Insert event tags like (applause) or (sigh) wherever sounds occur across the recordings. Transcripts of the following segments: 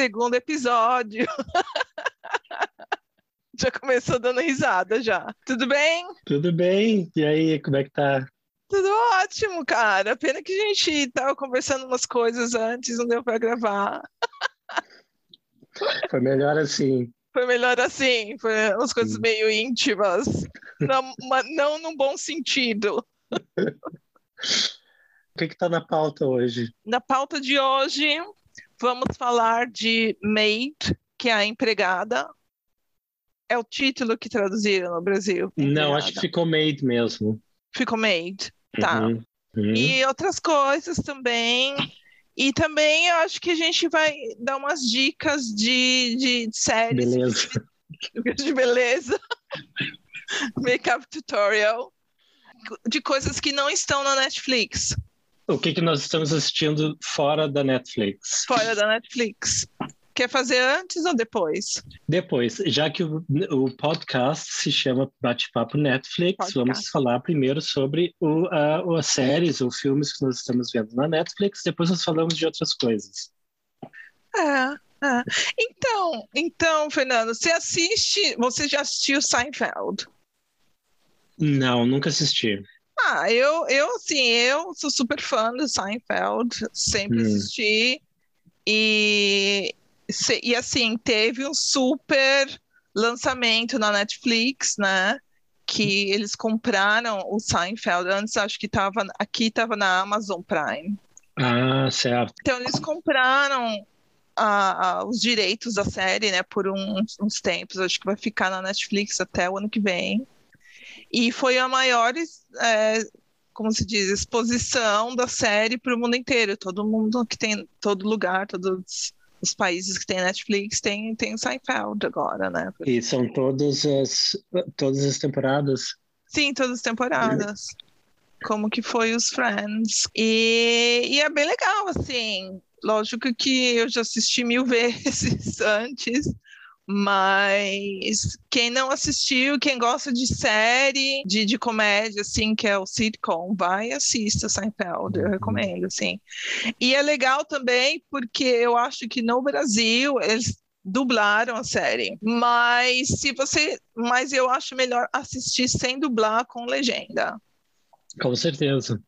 segundo episódio. (laughs) já começou dando risada já. Tudo bem? Tudo bem. E aí, como é que tá? Tudo ótimo, cara. Pena que a gente tava conversando umas coisas antes, não deu para gravar. Foi melhor assim. Foi melhor assim, foi umas coisas Sim. meio íntimas, não, (laughs) não num bom sentido. O que está na pauta hoje? Na pauta de hoje, vamos falar de maid, que é a empregada. É o título que traduziram no Brasil. Empregada. Não, acho que ficou maid mesmo. Ficou maid, tá. Uhum, uhum. E outras coisas também. E também eu acho que a gente vai dar umas dicas de, de séries. Beleza. De, (laughs) de beleza. Makeup tutorial. De coisas que não estão na Netflix. O que, que nós estamos assistindo fora da Netflix? Fora da Netflix. Quer fazer antes ou depois? Depois, já que o, o podcast se chama Bate-Papo Netflix, podcast. vamos falar primeiro sobre o, uh, as séries ou filmes que nós estamos vendo na Netflix, depois nós falamos de outras coisas. É, é. Então, então, Fernando, você assiste, você já assistiu Seinfeld? Não, nunca assisti. Ah, eu, eu, assim, eu sou super fã do Seinfeld, sempre hum. assisti. E e assim, teve um super lançamento na Netflix, né? Que eles compraram o Seinfeld. Antes acho que estava aqui estava na Amazon Prime. Ah, certo. Então eles compraram os direitos da série, né? Por uns, uns tempos. Acho que vai ficar na Netflix até o ano que vem. E foi a maior, é, como se diz, exposição da série para o mundo inteiro. Todo mundo que tem, todo lugar, todos os países que tem Netflix tem, tem Seinfeld agora, né? E são todas as, todas as temporadas? Sim, todas as temporadas. Como que foi os Friends. E, e é bem legal, assim. Lógico que eu já assisti mil (laughs) vezes antes, mas quem não assistiu, quem gosta de série, de, de comédia, assim, que é o sitcom, vai e assista Seinfeld, eu uhum. recomendo, assim. E é legal também porque eu acho que no Brasil eles dublaram a série, mas se você, mas eu acho melhor assistir sem dublar com legenda. Com certeza.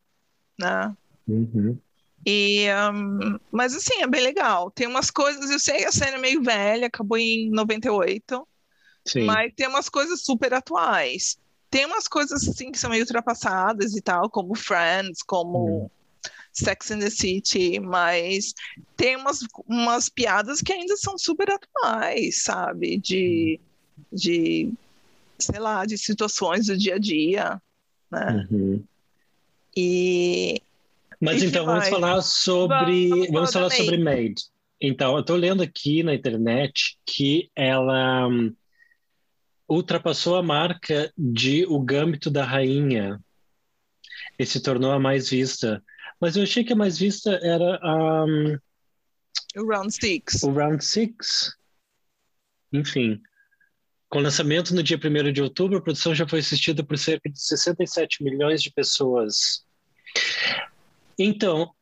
Né? Uhum. E, um, mas assim, é bem legal. Tem umas coisas, eu sei que a série é meio velha, acabou em 98, Sim. mas tem umas coisas super atuais. Tem umas coisas assim que são meio ultrapassadas e tal, como Friends, como hum. Sex and the City, mas tem umas, umas piadas que ainda são super atuais, sabe? De, de sei lá, de situações do dia a dia, né? Uhum. E mas então vamos falar sobre vamos, vamos falar sobre Maid. Então, eu estou lendo aqui na internet que ela um, ultrapassou a marca de O Gâmbito da Rainha e se tornou a mais vista. Mas eu achei que a mais vista era um, o Round Six. O Round Six. Enfim. Com lançamento no dia 1 de outubro, a produção já foi assistida por cerca de 67 milhões de pessoas. Então,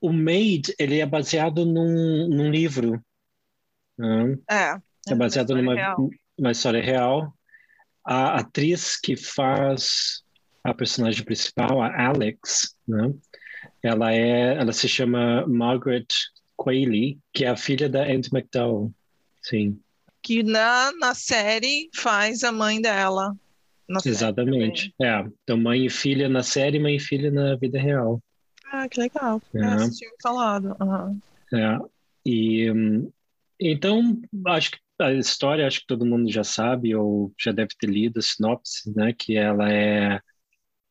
o Made, ele é baseado num, num livro. Né? É. É baseado numa uma história real. A atriz que faz a personagem principal, a Alex, né? ela é, ela se chama Margaret Qualley, que é a filha da Andy McDowell. Sim. Que na, na série faz a mãe dela. Exatamente. É. Então, mãe e filha na série, mãe e filha na vida real. Ah, que legal. É. é tinha falado. Uhum. É. E então acho que a história acho que todo mundo já sabe ou já deve ter lido a sinopse, né? Que ela é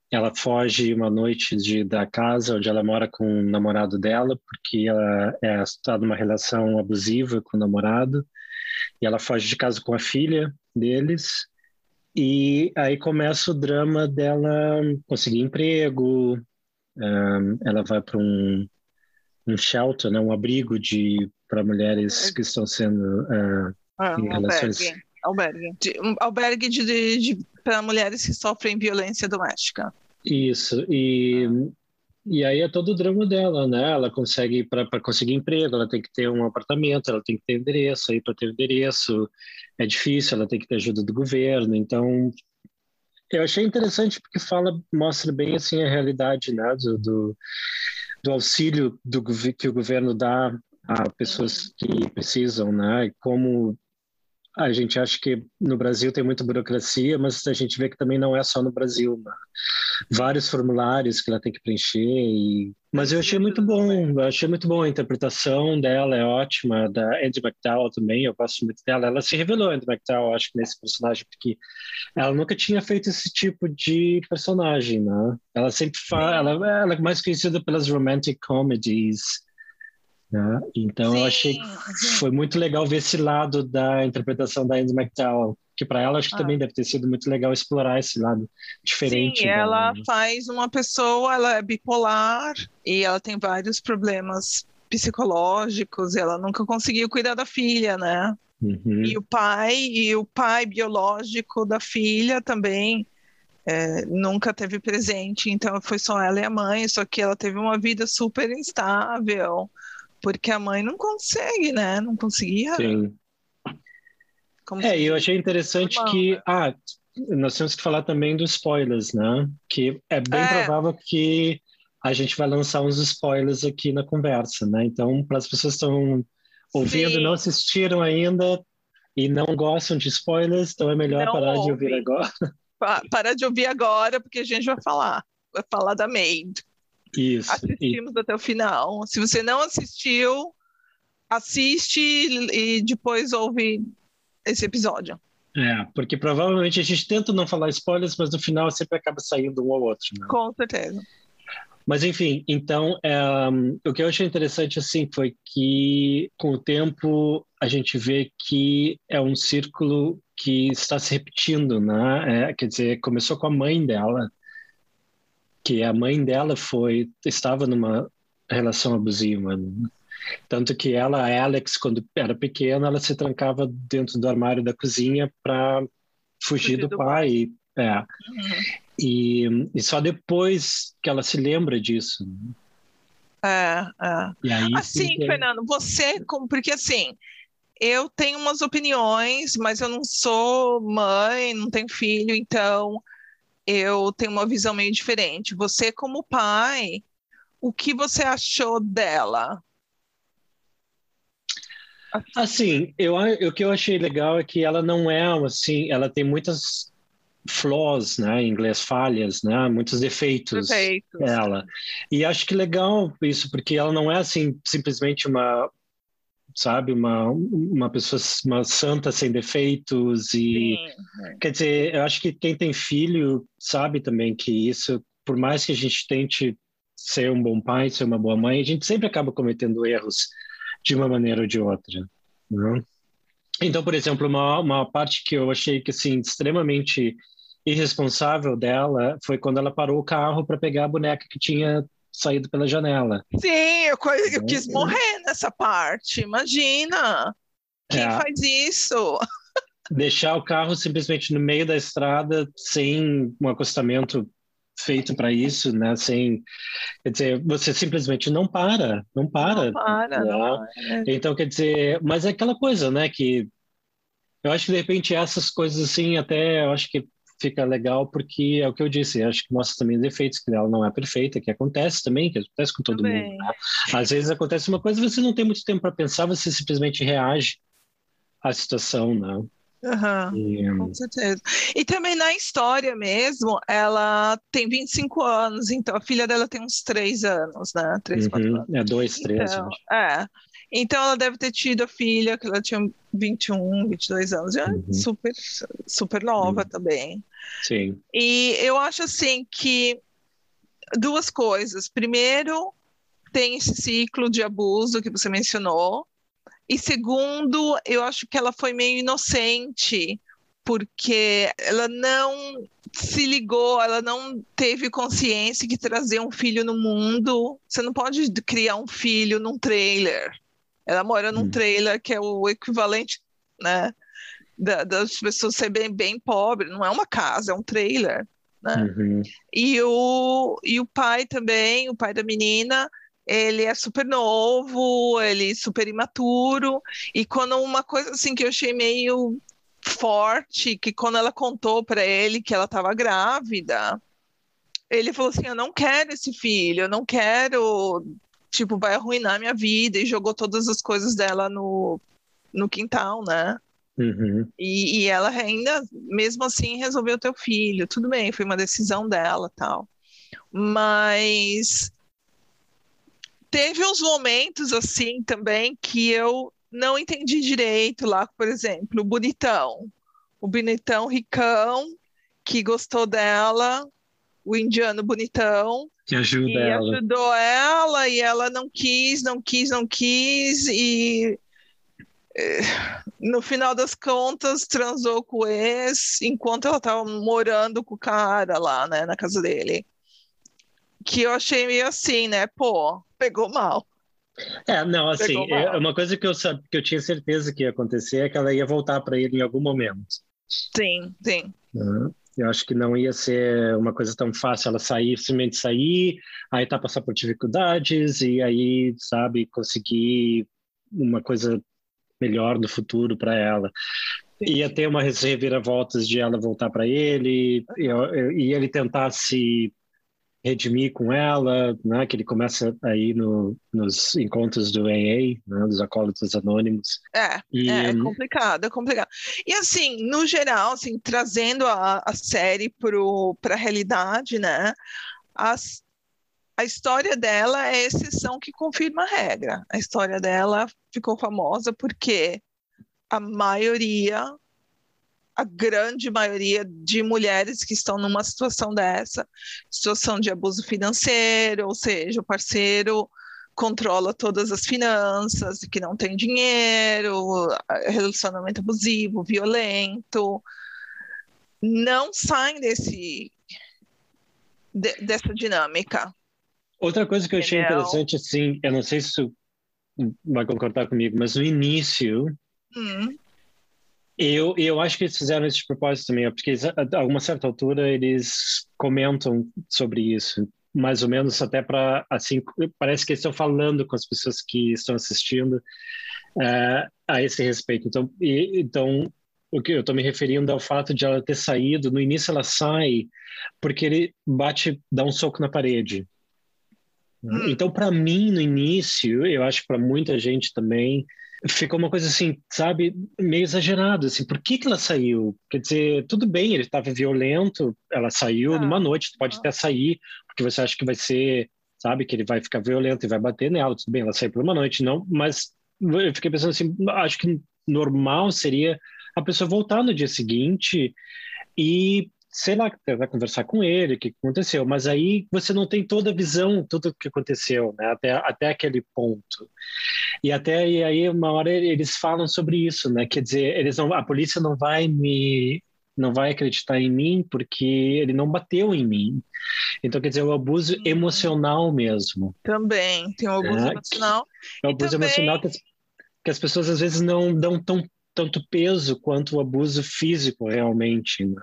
ela foge uma noite de, da casa onde ela mora com o namorado dela, porque ela é, está numa relação abusiva com o namorado, e ela foge de casa com a filha deles, e aí começa o drama dela conseguir emprego, um, ela vai para um, um shelter, né, um abrigo de para mulheres que estão sendo uh, ah, em um relações albergue, de, um albergue de, de, de para mulheres que sofrem violência doméstica. Isso e e aí é todo o drama dela, né? Ela consegue, para conseguir emprego, ela tem que ter um apartamento, ela tem que ter endereço, aí para ter endereço é difícil, ela tem que ter ajuda do governo. Então, eu achei interessante porque fala, mostra bem assim a realidade, né? Do, do, auxílio do, que o governo dá a pessoas que precisam, né? E como a gente acha que no Brasil tem muita burocracia, mas a gente vê que também não é só no Brasil. Né? Vários formulários que ela tem que preencher. E... Mas eu achei muito bom, eu achei muito bom. A interpretação dela é ótima, da Andy McDowell também, eu gosto muito dela. Ela se revelou, Andy McDowell, acho que nesse personagem, porque ela nunca tinha feito esse tipo de personagem, né? Ela sempre fala, ela, ela é mais conhecida pelas romantic comedies, né? Então Sim. eu achei que foi muito legal ver esse lado da interpretação da Andy McDowell, que para ela acho que ah. também deve ter sido muito legal explorar esse lado diferente. Sim, ela faz uma pessoa, ela é bipolar e ela tem vários problemas psicológicos, e ela nunca conseguiu cuidar da filha, né? Uhum. E o pai, e o pai biológico da filha também é, nunca teve presente, então foi só ela e a mãe, só que ela teve uma vida super instável, porque a mãe não consegue, né? Não conseguia. Sim. Como é, eu achei interessante que. Ah, nós temos que falar também dos spoilers, né? Que é bem é. provável que a gente vai lançar uns spoilers aqui na conversa, né? Então, para as pessoas que estão ouvindo e não assistiram ainda e não gostam de spoilers, então é melhor não parar ouve. de ouvir agora. Parar de ouvir agora, porque a gente vai falar. Vai falar da Maid. Isso. Assistimos e... até o final. Se você não assistiu, assiste e depois ouve esse episódio. É, porque provavelmente a gente tenta não falar spoilers, mas no final sempre acaba saindo um ou outro. Né? Com certeza. Mas enfim, então é, o que eu achei interessante assim foi que com o tempo a gente vê que é um círculo que está se repetindo, né? É, quer dizer, começou com a mãe dela, que a mãe dela foi estava numa relação abusiva. Né? Tanto que ela, a Alex, quando era pequena, ela se trancava dentro do armário da cozinha para fugir, fugir, do, do pai. pai. É. Uhum. E, e, só depois que ela se lembra disso. Né? É, é. Aí, assim. Fernando, você, porque assim, eu tenho umas opiniões, mas eu não sou mãe, não tenho filho, então eu tenho uma visão meio diferente. Você, como pai, o que você achou dela? Assim, eu, o que eu achei legal é que ela não é assim, ela tem muitas flaws, né, em inglês falhas, né, muitos defeitos, defeitos. ela. E acho que legal isso porque ela não é assim simplesmente uma sabe, uma, uma pessoa, uma santa sem defeitos e Sim. quer dizer, eu acho que quem tem filho sabe também que isso, por mais que a gente tente ser um bom pai, ser uma boa mãe, a gente sempre acaba cometendo erros de uma maneira ou de outra, né? Então, por exemplo, uma, uma parte que eu achei que assim extremamente irresponsável dela foi quando ela parou o carro para pegar a boneca que tinha saído pela janela. Sim, eu, eu né? quis morrer nessa parte, imagina. Quem é. faz isso? (laughs) Deixar o carro simplesmente no meio da estrada, sem um acostamento feito para isso, né? Sem, quer dizer, você simplesmente não para, não para. Não para, né? não para. Então, quer dizer, mas é aquela coisa, né? Que eu acho que de repente essas coisas assim, até eu acho que fica legal porque é o que eu disse, acho que mostra também defeitos, que ela não é perfeita, que acontece também, que acontece com todo também. mundo. Né? Às vezes acontece uma coisa você não tem muito tempo para pensar, você simplesmente reage à situação, né? Uhum, e, com certeza. E também na história mesmo, ela tem 25 anos, então a filha dela tem uns 3 anos, né? 3, uhum, anos. É, dois, três. Então, é. Então ela deve ter tido a filha, que ela tinha 21, 22 anos, já uhum. super, super nova uhum. também. Sim. E eu acho assim que duas coisas. Primeiro, tem esse ciclo de abuso que você mencionou. E segundo, eu acho que ela foi meio inocente, porque ela não se ligou, ela não teve consciência que trazer um filho no mundo, você não pode criar um filho num trailer. Ela mora num hum. trailer que é o equivalente, né, da, das pessoas serem bem, bem pobres. Não é uma casa, é um trailer. né? Uhum. E, o, e o pai também, o pai da menina, ele é super novo, ele é super imaturo, e quando uma coisa assim que eu achei meio forte, que quando ela contou para ele que ela estava grávida, ele falou assim: Eu não quero esse filho, eu não quero, tipo, vai arruinar minha vida, e jogou todas as coisas dela no, no quintal, né? Uhum. E, e, ela ainda, mesmo assim, resolveu ter o filho. Tudo bem, foi uma decisão dela, tal. Mas teve uns momentos assim também que eu não entendi direito lá, por exemplo, o bonitão, o bonitão ricão que gostou dela, o indiano bonitão que ajuda ela. ajudou ela e ela não quis, não quis, não quis e eh, no final das contas transou com o ex enquanto ela estava morando com o cara lá, né, na casa dele. Que eu achei meio assim, né? Pô, pegou mal. É, não, assim, é uma coisa que eu sabia, que eu tinha certeza que ia acontecer é que ela ia voltar para ele em algum momento. Sim, sim. Uhum. Eu acho que não ia ser uma coisa tão fácil ela sair, simplesmente sair, aí tá passar por dificuldades e aí, sabe, conseguir uma coisa melhor no futuro para ela. Ia ter uma reviravoltas de ela voltar para ele e, e ele tentar se redimir com ela, né, que ele começa aí no, nos encontros do AA, né, dos acólitos anônimos. É, e, é, é complicado, é complicado. E assim, no geral, assim, trazendo a, a série para a realidade, né, as, a história dela é a exceção que confirma a regra. A história dela ficou famosa porque a maioria a grande maioria de mulheres que estão numa situação dessa, situação de abuso financeiro, ou seja, o parceiro controla todas as finanças, que não tem dinheiro, relacionamento abusivo, violento, não saem desse de, dessa dinâmica. Outra coisa que eu achei interessante, assim, eu não sei se você vai concordar comigo, mas no início hum. Eu, eu acho que eles fizeram esse propósito também, porque a alguma certa altura eles comentam sobre isso, mais ou menos até para assim parece que eles estão falando com as pessoas que estão assistindo uh, a esse respeito. Então, e, então o que eu estou me referindo ao fato de ela ter saído. No início ela sai porque ele bate, dá um soco na parede. Hum. Então, para mim, no início, eu acho que para muita gente também, ficou uma coisa assim, sabe, meio exagerado, assim, por que que ela saiu? Quer dizer, tudo bem, ele estava violento, ela saiu ah, numa noite, pode ah. até sair, porque você acha que vai ser, sabe, que ele vai ficar violento e vai bater nela, tudo bem, ela saiu por uma noite, não, mas eu fiquei pensando assim, acho que normal seria a pessoa voltar no dia seguinte e sei lá, vai conversar com ele, o que aconteceu, mas aí você não tem toda a visão, tudo o que aconteceu, né, até, até aquele ponto. E até e aí uma hora eles falam sobre isso, né, quer dizer, eles não, a polícia não vai me não vai acreditar em mim porque ele não bateu em mim. Então, quer dizer, o abuso uhum. emocional mesmo. Também, tem o abuso é, emocional. É o abuso também... emocional que as, que as pessoas às vezes não dão tão tanto peso quanto o abuso físico realmente. Né?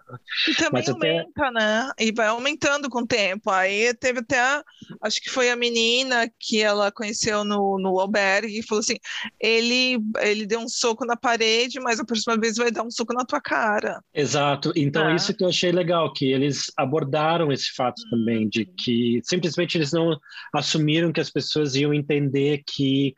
E também Mas aumenta, até... né? E vai aumentando com o tempo. Aí teve até, acho que foi a menina que ela conheceu no, no albergue e falou assim: ele, ele deu um soco na parede, mas a próxima vez vai dar um soco na tua cara. Exato. Então, é. isso que eu achei legal, que eles abordaram esse fato também, de que simplesmente eles não assumiram que as pessoas iam entender que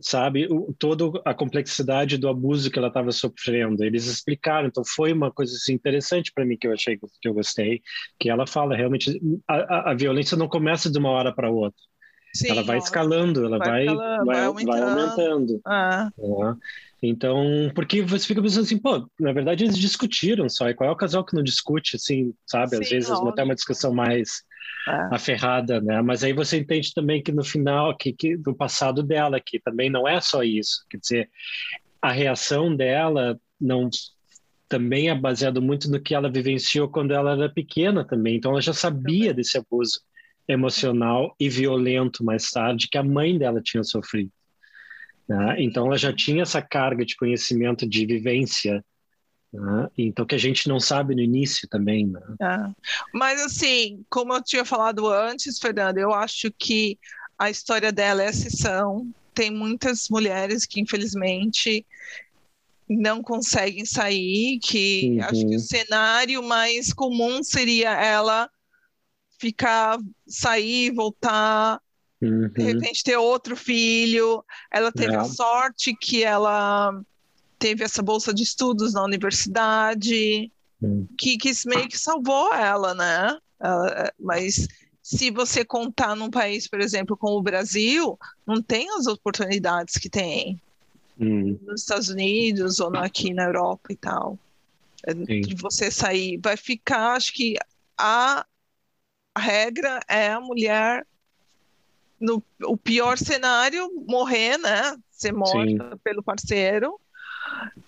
sabe, o, toda a complexidade do abuso que ela estava sofrendo. Eles explicaram, então foi uma coisa assim, interessante para mim que eu achei que eu gostei, que ela fala realmente a, a, violência não começa de uma hora para outra. Sim, ela vai escalando, ela vai, vai, escalando, vai, vai aumentando. Ah. Então, porque você fica pensando assim, pô, na verdade eles discutiram só, e qual é o casal que não discute, assim, sabe? Às Sim, vezes até uma discussão mais é. aferrada, né? Mas aí você entende também que no final, que, que do passado dela, que também não é só isso. Quer dizer, a reação dela não também é baseado muito no que ela vivenciou quando ela era pequena também. Então ela já sabia desse abuso emocional e violento mais tarde que a mãe dela tinha sofrido. Né? Então ela já tinha essa carga de conhecimento, de vivência Né? Então, que a gente não sabe no início também. Né? É. Mas, assim, como eu tinha falado antes, Fernanda, eu acho que a história dela é exceção. Tem muitas mulheres que, infelizmente, não conseguem sair, que uhum. acho que o cenário mais comum seria ela ficar, sair, voltar, uhum. de repente ter outro filho. Ela teve é. a sorte que ela teve essa bolsa de estudos na universidade, que, que meio que salvou ela, né? Ela, mas se você contar num país, por exemplo, como o Brasil, não tem as oportunidades que tem hum. nos Estados Unidos ou aqui na Europa e tal. É, Sim. De você sair, vai ficar, acho que a, a regra é a mulher no o pior cenário morrer, né? Ser morta Sim. pelo parceiro.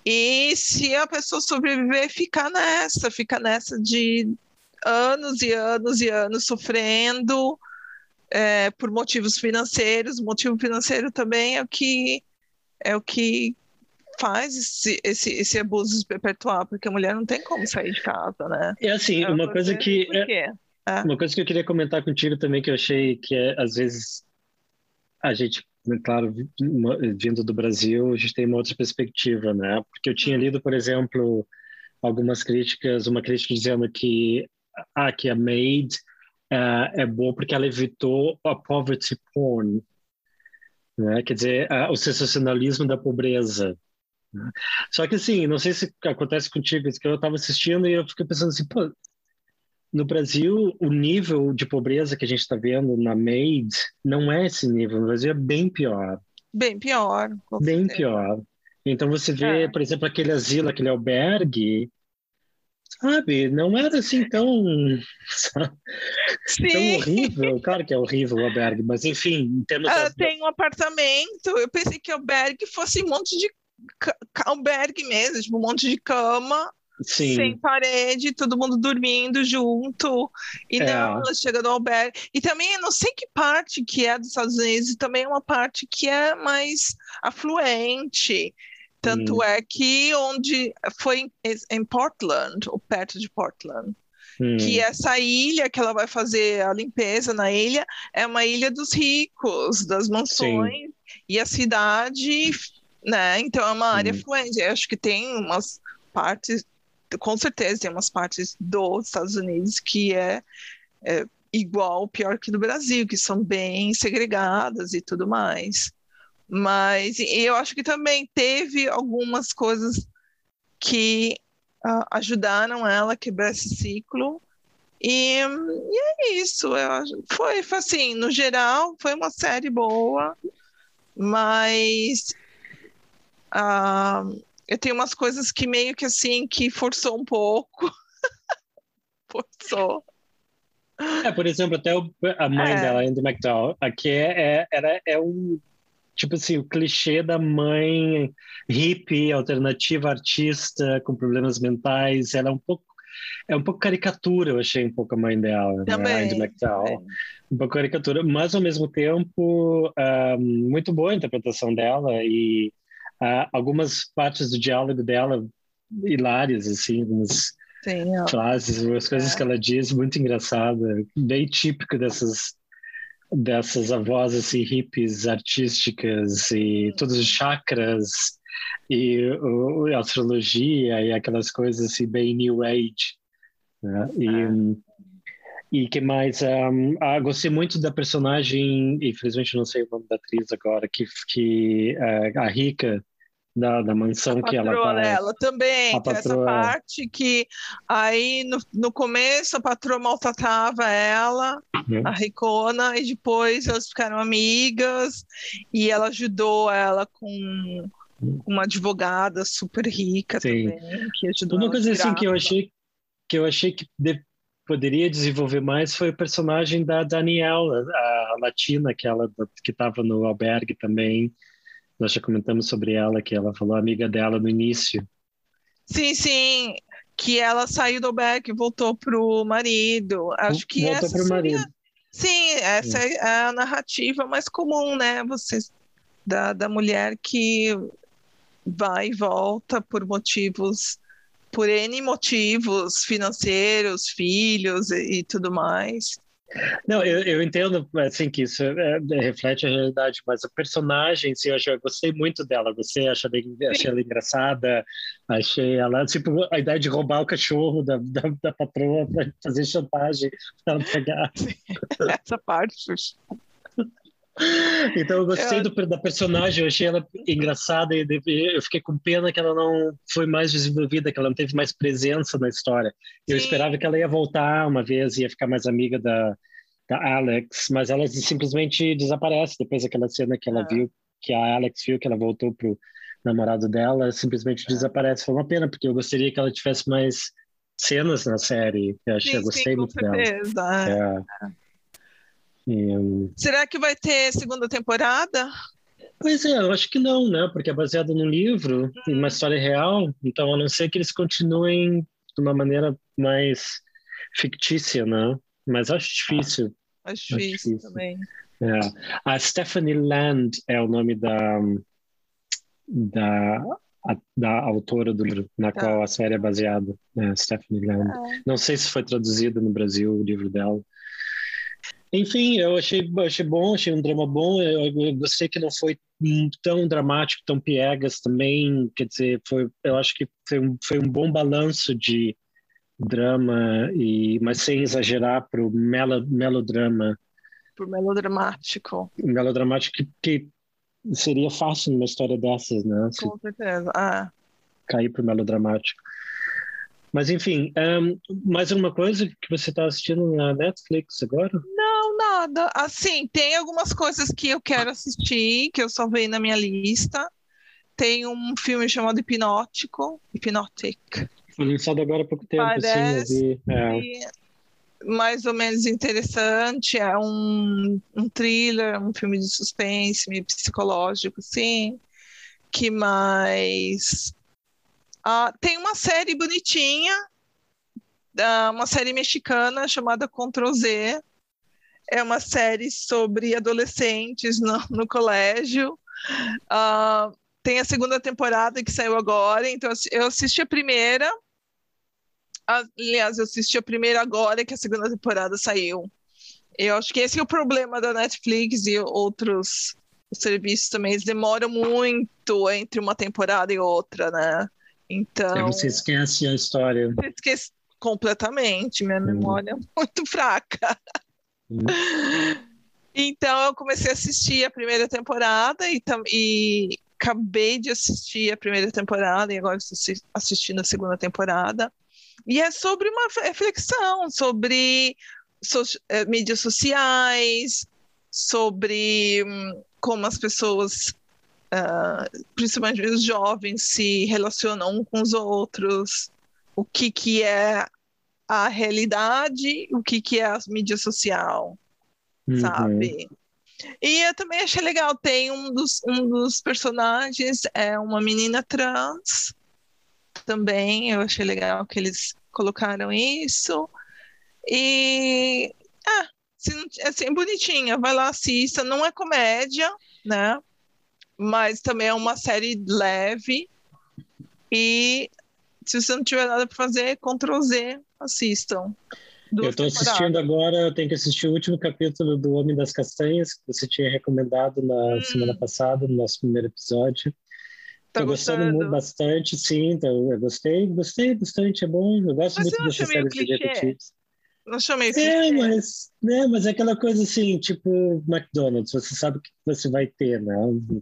E se a pessoa sobreviver, ficar nessa, ficar nessa de anos e anos e anos sofrendo é, por motivos financeiros. O motivo financeiro também é o que é o que faz esse, esse, esse abuso se perpetuar, porque a mulher não tem como sair de casa, né? É assim, é uma coisa que é, uma coisa que eu queria comentar contigo também que eu achei que é, às vezes a gente claro, vindo do Brasil, a gente tem uma outra perspectiva, né? Porque eu tinha uhum. lido, por exemplo, algumas críticas, uma crítica dizendo que ah, que a Maid uh, é boa porque ela evitou a poverty porn, né? Quer dizer, uh, o sensacionalismo da pobreza. Né? Só que assim, não sei se acontece contigo, que eu estava assistindo e eu fiquei pensando assim, pô, no Brasil, o nível de pobreza que a gente está vendo na Maid não é esse nível. No Brasil é bem pior. Bem pior. Bem pior. Então você vê, é. por exemplo, aquele asilo, aquele albergue, sabe? Não era assim tão, tão horrível. Claro que é horrível o albergue, mas enfim, em termos. Tem um apartamento. Eu pensei que o albergue fosse um monte de albergue mesmo, tipo, um monte de cama. Sim. sem parede, todo mundo dormindo junto, e é. não, ela chega no albergue. E também, não sei que parte que é dos Estados Unidos, e também é uma parte que é mais afluente. Tanto hum. é que onde foi em Portland, ou perto de Portland, hum. que essa ilha que ela vai fazer a limpeza na ilha é uma ilha dos ricos, das mansões, Sim. e a cidade, né? Então é uma área hum. fluente. Eu acho que tem umas partes, com certeza tem umas partes dos Estados Unidos que é, é igual, pior que do Brasil, que são bem segregadas e tudo mais. Mas eu acho que também teve algumas coisas que uh, ajudaram ela a quebrar esse ciclo. E, e é isso. foi, foi assim, no geral, foi uma série boa, mas uh, eu tenho umas coisas que meio que assim, que forçou um pouco. (laughs) forçou. É, por exemplo, até o, a mãe é. dela, Andy McDowell, aqui é, é, era, é um tipo assim, o clichê da mãe hippie, alternativa, artista, com problemas mentais, ela é um pouco é um pouco caricatura, eu achei um pouco a mãe dela, né, também, né? Andy McDowell. Um pouco caricatura, mas ao mesmo tempo uh, muito boa a interpretação dela e uh, algumas partes do diálogo dela hilárias, assim, algumas Sim, frases, as coisas é. que ela diz, muito engraçada, bem típico dessas dessas avós assim, hippies artísticas e todos os chakras e o, a astrologia e aquelas coisas assim bem new age né? e ah. E que mais um, ah, gostei muito da personagem infelizmente não sei o nome da atriz agora que que uh, a rica da, da mansão que ela tá. Ela também, tem essa parte que aí no, no começo a patroa maltratava ela, uhum. a Ricona, e depois elas ficaram amigas e ela ajudou ela com uma advogada super rica Sim. também, que ajudou Uma coisa assim que eu achei que eu achei que de, poderia desenvolver mais foi o personagem da Daniela, a latina, que ela que estava no albergue também nós já comentamos sobre ela, que ela falou amiga dela no início. Sim, sim, que ela saiu do Beck e voltou pro marido. Acho que voltou essa pro seria... marido. Sim, essa sim. é a narrativa mais comum, né? Você da, da mulher que vai e volta por motivos por N motivos financeiros, filhos e, e tudo mais. Não, eu, eu entendo assim que isso é, é, reflete a realidade, mas a personagem, sim, eu, achei, eu gostei muito dela. Você acha achei ela engraçada, achei ela tipo a ideia de roubar o cachorro da, da, da patroa para fazer chantagem para ela pegar. Sim, (laughs) essa parte. Então eu gostei. Do, da personagem, eu achei ela engraçada e eu fiquei com pena que ela não foi mais desenvolvida, que ela não teve mais presença na história. Eu esperava que ela ia voltar uma vez, ia ficar mais amiga da, da Alex, mas ela simplesmente desaparece depois daquela cena que ela ah. viu, que a Alex viu que ela voltou pro namorado dela, simplesmente ah. desaparece. Foi uma pena, porque eu gostaria que ela tivesse mais cenas na série. Eu, achei, sim, eu gostei sim, muito certeza. dela. É. é. Será que vai ter segunda temporada? Pois é, eu acho que não, né? Porque é baseado num livro, em uma uhum. história real. Então, a não ser que eles continuem de uma maneira mais fictícia, né? Mas acho difícil. Acho, acho difícil, difícil, também. É. A Stephanie Land é o nome da, da, a, da autora do livro na tá. qual a série é baseada, né? Stephanie Land. Ah. Não sei se foi traduzido no Brasil o livro dela. Enfim, eu achei, achei bom, achei um drama bom. Eu, eu, gostei que não foi tão dramático, tão piegas também. Quer dizer, foi, eu acho que foi um, foi um bom balanço de drama, e, mas sem exagerar para o melo, melodrama. Por melodramático. Melodramático que, que, seria fácil numa história dessas, né? Com certeza. Ah. Cair para o melodramático. Mas enfim, um, mais alguma coisa que você está assistindo na Netflix agora? Nada. Assim, tem algumas coisas que eu quero assistir, que eu só veio na minha lista. Tem um filme chamado Hipnótico, Hypnotic. Foi lançado agora há pouco tempo, Parece é. mais ou menos interessante. É um, um thriller, um filme de suspense, meio psicológico, sim. Que mais Uh, tem uma série bonitinha, uh, uma série mexicana chamada Ctrl Z. É uma série sobre adolescentes no, no colégio. Uh, tem a segunda temporada que saiu agora, então eu assisti a primeira. Aliás, eu assisti a primeira agora que a segunda temporada saiu. Eu acho que esse é o problema da Netflix e outros serviços também. Eles demoram muito entre uma temporada e outra, né? Então. É, você esquece a história. Esquece completamente, minha hum. memória é muito (laughs) fraca. Então eu comecei a assistir a primeira temporada e, e acabei de assistir a primeira temporada e agora estou assistindo a segunda temporada. E é sobre uma reflexão sobre so, eh, mídias sociais, sobre hum, como as pessoas uh, principalmente os jovens, se relacionam com os outros, o que, que é a realidade, o que, que é a mídia social, uhum. sabe? E eu também achei legal, tem um dos, um dos personagens, é uma menina trans, também, eu achei legal que eles colocaram isso. E, ah, assim, assim, bonitinha, vai lá, assista, não é comédia, né? mas também é uma série leve. E se você não tiver nada para fazer, Ctrl Z, assistam. Eu estou assistindo agora, eu tenho que assistir o último capítulo do Homem das Castanhas, que você tinha recomendado na hum. semana passada, no nosso primeiro episódio. Tá Tô gostando, gostando bastante, sim, então eu gostei, gostei bastante, é bom. Eu gosto Mas muito dessas séries de detetives. Não chamei isso. É, mas, né, mas é aquela coisa assim, tipo McDonald's, você sabe o que você vai ter, né?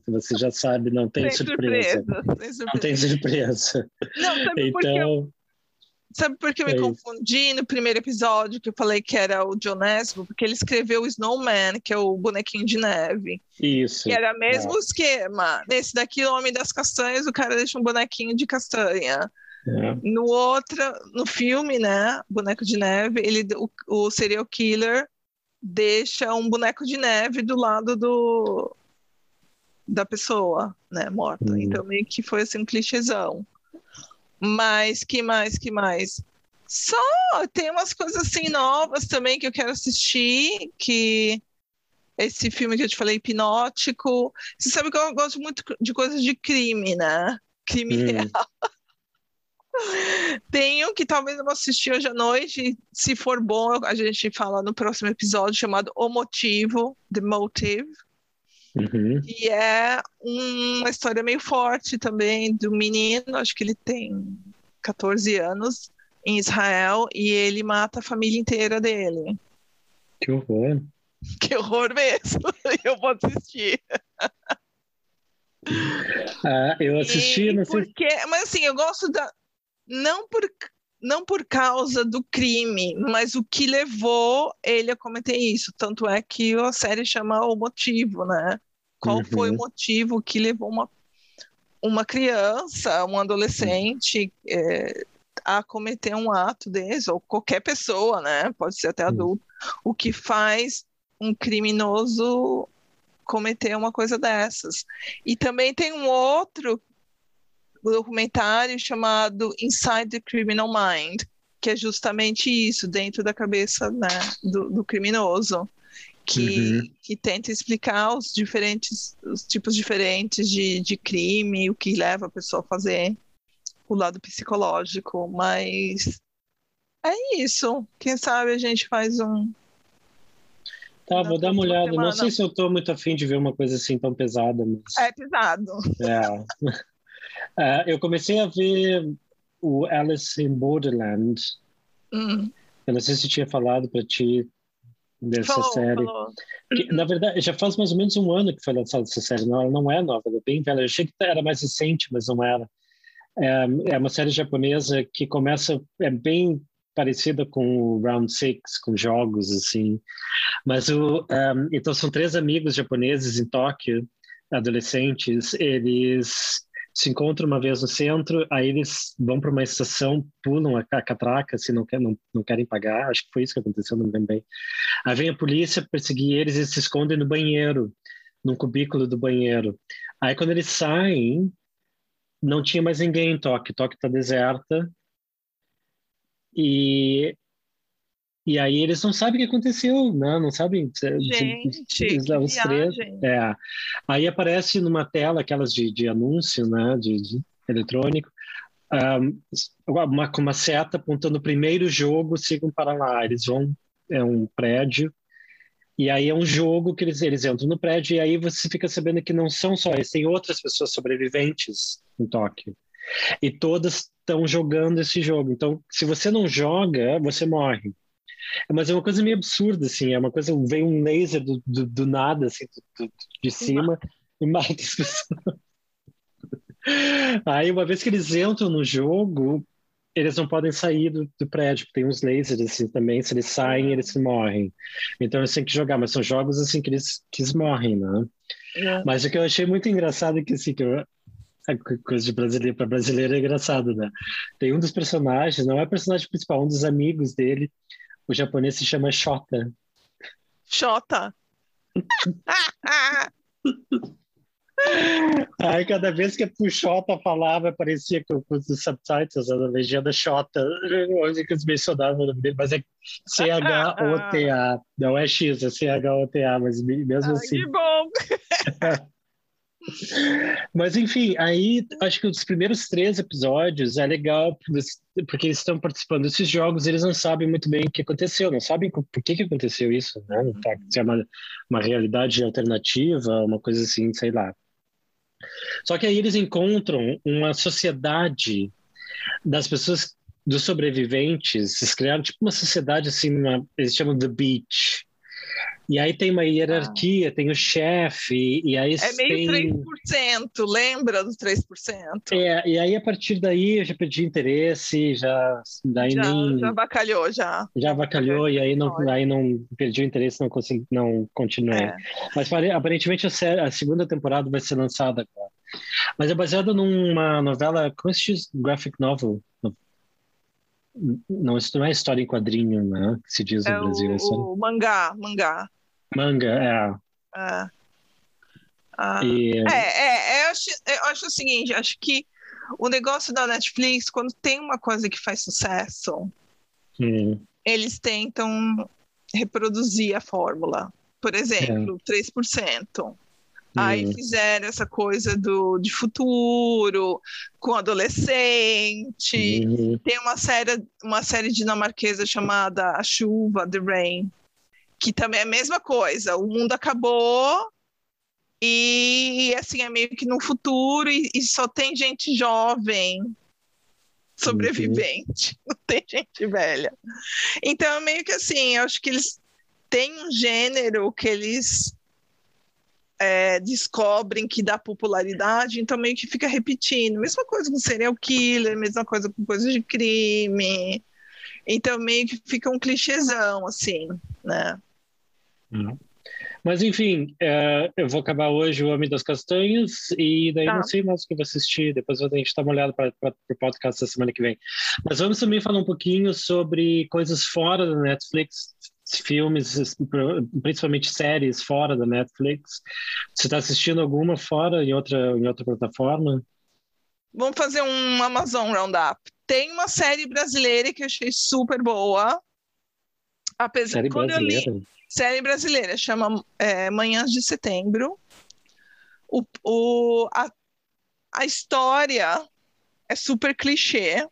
Você já sabe, não tem, surpresa. surpresa. Não tem surpresa. Não, sabe então, Sabe por que eu me é confundi no primeiro episódio que eu falei que era o John Nesbo? Porque ele escreveu o Snowman, que é o bonequinho de neve. Isso. Que era o mesmo é. esquema. Nesse daqui, o Homem das Castanhas, o cara deixa um bonequinho de castanha. É. No outro, no filme, né, Boneco de Neve, ele, o, o serial killer deixa um boneco de neve do lado do da pessoa, né, morta. Hum. Então meio que foi assim um clichêzão. Mas que mais, que mais? Só tem umas coisas assim novas também que eu quero assistir, que esse filme que eu te falei, Hipnótico. Você sabe que eu gosto muito de coisas de crime, né? Crime hum. real. Um que talvez eu vou assistir hoje à noite. Se for bom, a gente fala no próximo episódio, chamado O Motivo, The Motive. Uhum. E é uma história meio forte também do menino, acho que ele tem 14 anos, em Israel, e ele mata a família inteira dele. Que horror! Que horror mesmo! (laughs) Eu vou assistir. Ah, eu assisti, e, não sei. Porque, mas assim, eu gosto da. Não por, não por causa do crime, mas o que levou ele a cometer isso. Tanto é que a série chama O Motivo, né? Qual uhum. foi o motivo que levou uma, uma criança, um adolescente é, a cometer um ato desse, ou qualquer pessoa, né? Pode ser até adulto, uhum. o que faz um criminoso cometer uma coisa dessas. E também tem um outro documentário chamado Inside the Criminal Mind, que é justamente isso, dentro da cabeça né, do, do, criminoso, que, uhum. que tenta explicar os diferentes, os tipos diferentes de, de crime, o que leva a pessoa a fazer, o lado psicológico, mas é isso. Quem sabe a gente faz um, Tá, vou dar uma olhada. Semana. Não sei se eu tô muito afim de ver uma coisa assim tão pesada. Mas... É pesado. É. (laughs) é eu comecei a ver o Alice in Borderland. Hum. Eu não sei se tinha falado para ti dessa falou, série. Falou. Que, na verdade, já faz mais ou menos um ano que foi lançada essa série. Não, ela não é nova, ela é bem velha. Eu achei que era mais recente, mas não era. É, é uma série japonesa que começa é bem parecida com o Round Six, com jogos assim. Mas o um, então são três amigos japoneses em Tóquio, adolescentes. Eles se encontram uma vez no centro, aí eles vão para uma estação, pulam a catraca, se não, quer, não, não querem pagar. Acho que foi isso que aconteceu, não lembro bem. Aí vem a polícia perseguir eles e se escondem no banheiro, num cubículo do banheiro. Aí quando eles saem, não tinha mais ninguém em Tóquio. Tóquio está deserta e, e aí eles não sabem o que aconteceu, né? Não sabem. Gente, eles, os três. É. Aí aparece numa tela aquelas de, de anúncio, né? De, de eletrônico. Um, uma, com uma seta apontando o primeiro jogo, sigam para lá. Eles vão, é um prédio, e aí é um jogo que eles, eles entram no prédio, e aí você fica sabendo que não são só eles, tem outras pessoas sobreviventes em Tóquio. E todas estão jogando esse jogo. Então, se você não joga, você morre. Mas é uma coisa meio absurda, assim. É uma coisa, vem um laser do, do, do nada, assim, do, de cima e mata as pessoas. (laughs) Aí, uma vez que eles entram no jogo, eles não podem sair do, do prédio, tem uns lasers assim também, se eles saem, eles morrem. Então eles têm que jogar, mas são jogos assim que eles, que eles morrem, né? É. Mas o que eu achei muito engraçado é que, assim, que eu, coisa de brasileiro para brasileiro é engraçado, né? Tem um dos personagens, não é o personagem principal, um dos amigos dele, o japonês se chama Shota. Shota. Aí cada vez que o Xota falava, aparecia com, os subtitles, a legenda Xota, onde que eles mencionavam o nome dele, mas é C-H-O-T-A, não é X, é C-H-O-T-A, mas mesmo Ai, assim. Que bom! (laughs) Mas enfim, aí acho que os primeiros três episódios é legal porque eles estão participando desses jogos, eles não sabem muito bem o que aconteceu, não sabem por que, que aconteceu isso, né? Tá, se é uma, uma realidade alternativa, uma coisa assim, sei lá. Só que aí eles encontram uma sociedade das pessoas, dos sobreviventes, eles criaram tipo uma sociedade assim, uma, eles chamam The Beach, e aí tem uma hierarquia, ah. tem o chefe, e aí É meio tem... 3%, lembra dos 3%? É, e aí a partir daí eu já perdi interesse, já daí já, nem... já bacalhou, já. Já bacalhou, e aí não, aí não perdi o interesse, não consegui, não continuei. É. Mas aparentemente a, segunda temporada vai ser lançada agora. Mas é baseada numa novela, como se diz? Graphic novel. Não, isso não é história em quadrinho, né? Que se diz no é Brasil. O, é o mangá, mangá. Manga, é. Ah. Ah. E... É, é, é eu, acho, eu acho o seguinte, acho que o negócio da Netflix, quando tem uma coisa que faz sucesso, hum. eles tentam reproduzir a fórmula. Por exemplo, é. 3%. Aí fizeram essa coisa do, de futuro, com adolescente. Uhum. Tem uma série, uma série dinamarquesa chamada A Chuva, The Rain, que também é a mesma coisa. O mundo acabou e assim é meio que no futuro e, e só tem gente jovem sobrevivente, uhum. (laughs) não tem gente velha. Então é meio que assim, eu acho que eles têm um gênero que eles é, descobrem que dá popularidade, então meio que fica repetindo. Mesma coisa com serial killer, mesma coisa com coisas de crime. Então meio que fica um clichêzão, assim, né? Uhum. Mas enfim, é, eu vou acabar hoje o Homem das Castanhas e daí tá. não sei mais o que vou assistir. Depois a gente dá uma olhada para o podcast da semana que vem. Mas vamos também falar um pouquinho sobre coisas fora da Netflix, filmes, principalmente séries fora da Netflix. Você está assistindo alguma fora em outra, em outra plataforma? Vamos fazer um Amazon Roundup. Tem uma série brasileira que eu achei super boa. Apesar série quando brasileira? eu li série brasileira chama é, Manhãs de Setembro. O, o, a, a história é super clichê,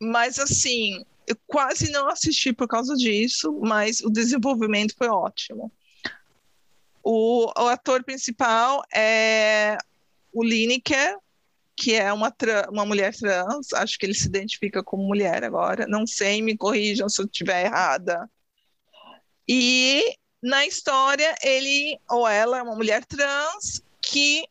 mas assim, eu quase não assisti por causa disso, mas o desenvolvimento foi ótimo. O, o ator principal é o Lineker, que é uma, uma mulher trans, acho que ele se identifica como mulher agora, não sei, me corrijam se eu estiver errada. E na história, ele ou ela é uma mulher trans que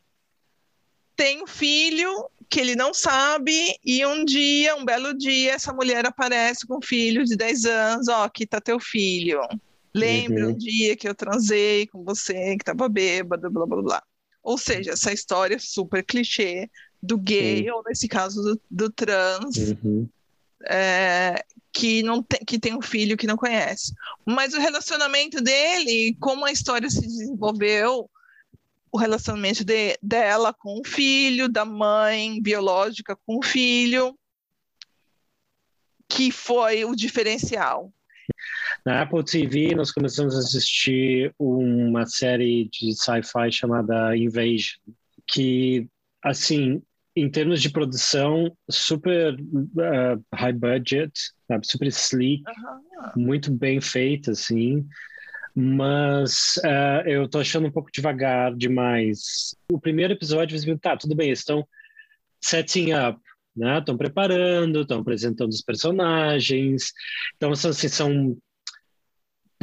tem um filho que ele não sabe, e um dia, um belo dia, essa mulher aparece com um filho de 10 anos, ó, oh, aqui tá teu filho. Lembra uhum. um dia que eu transei com você, que tava bêbado, blá blá blá. Ou seja, essa história é super clichê do gay, Sim. ou nesse caso do, do trans, uhum. é, que não tem, que tem um filho que não conhece. Mas o relacionamento dele, como a história se desenvolveu, o relacionamento de, dela com o filho, da mãe biológica com o filho, que foi o diferencial. Na Apple TV, nós começamos a assistir uma série de sci-fi chamada Invasion, que, assim, em termos de produção, super uh, high budget, sabe? super sleek, uhum. muito bem feita, assim. Mas uh, eu tô achando um pouco devagar demais. O primeiro episódio, tá, tudo bem, estão setting up, né? Estão preparando, estão apresentando os personagens. Então, assim, são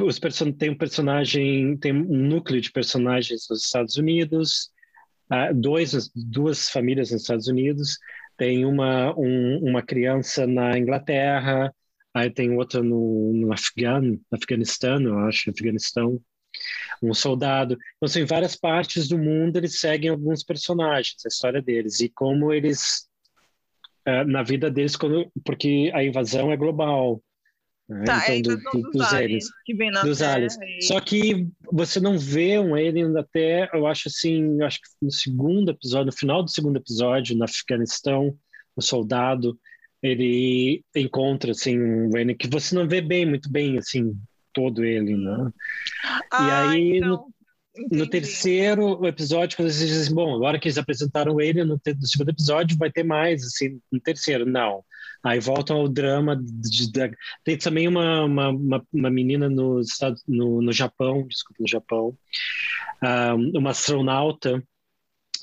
os person tem um personagem, tem um núcleo de personagens nos Estados Unidos, uh, dois, duas famílias nos Estados Unidos, tem uma, um, uma criança na Inglaterra, aí tem outra no, no Afgan, Afeganistão, eu acho, Afeganistão, um soldado. Então, assim, em várias partes do mundo eles seguem alguns personagens, a história deles, e como eles, uh, na vida deles, quando, porque a invasão é global, né? Tá, então, é do, do, dos, aliens, dos aliens. E... Só que você não vê um alien até, eu acho assim, eu acho que no segundo episódio, no final do segundo episódio, no Afeganistão, o soldado, ele encontra assim um alien que você não vê bem, muito bem, assim, todo ele, né? Ah, e aí então... no, no, terceiro episódio, quando eles dizem, bom, agora que eles apresentaram ele no, no segundo episódio, vai ter mais, assim, no terceiro. Não. Aí voltam ao drama. De, de, tem também uma, uma, uma, uma menina no, no, no Japão, desculpa, no Japão, um, uma astronauta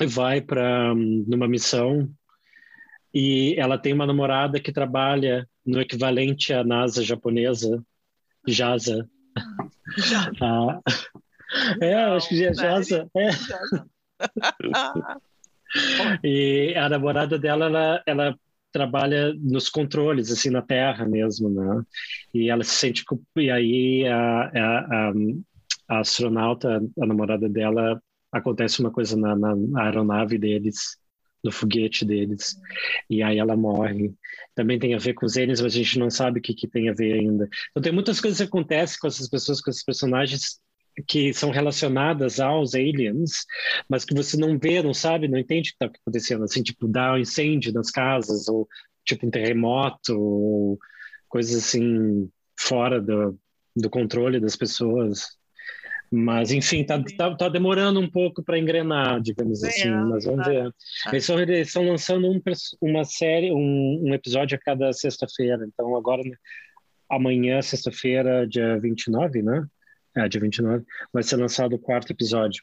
vai para numa missão e ela tem uma namorada que trabalha no equivalente à NASA japonesa, JASA. (laughs) ah, é, acho que é JASA. É. (laughs) e a namorada dela, ela, ela trabalha nos controles, assim, na Terra mesmo, né? E ela se sente... E aí a, a, a, a astronauta, a namorada dela, acontece uma coisa na, na aeronave deles, no foguete deles, e aí ela morre. Também tem a ver com os aliens, mas a gente não sabe o que, que tem a ver ainda. Então tem muitas coisas que acontecem com essas pessoas, com esses personagens que são relacionadas aos aliens, mas que você não vê, não sabe, não entende o que está acontecendo, assim, tipo, dá um incêndio nas casas, ou tipo um terremoto, ou coisas assim, fora do, do controle das pessoas. Mas, enfim, tá, tá, tá demorando um pouco para engrenar, digamos é, assim, mas vamos ver. Eles estão, eles lançando um, uma série, um, um episódio a cada sexta-feira, então agora, né, amanhã, sexta-feira, dia 29, né? É, dia 29, vai ser lançado o quarto episódio.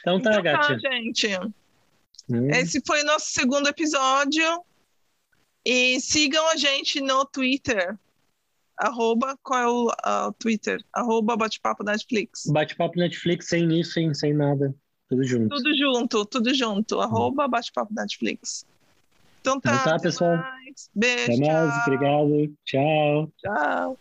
Então tá, então, Tá, gente. Hum. Esse foi o nosso segundo episódio. E sigam a gente no Twitter, Arroba, qual é o Twitter? Arroba Bate-Papo Netflix. Bate-Papo Netflix, sem isso, sem, sem nada. Tudo junto. Tudo junto, tudo junto. Arroba Bate-Papo Netflix. Então tá, então tá pessoal. Mais. Beijo, Até mais, tchau. obrigado. Tchau. Tchau.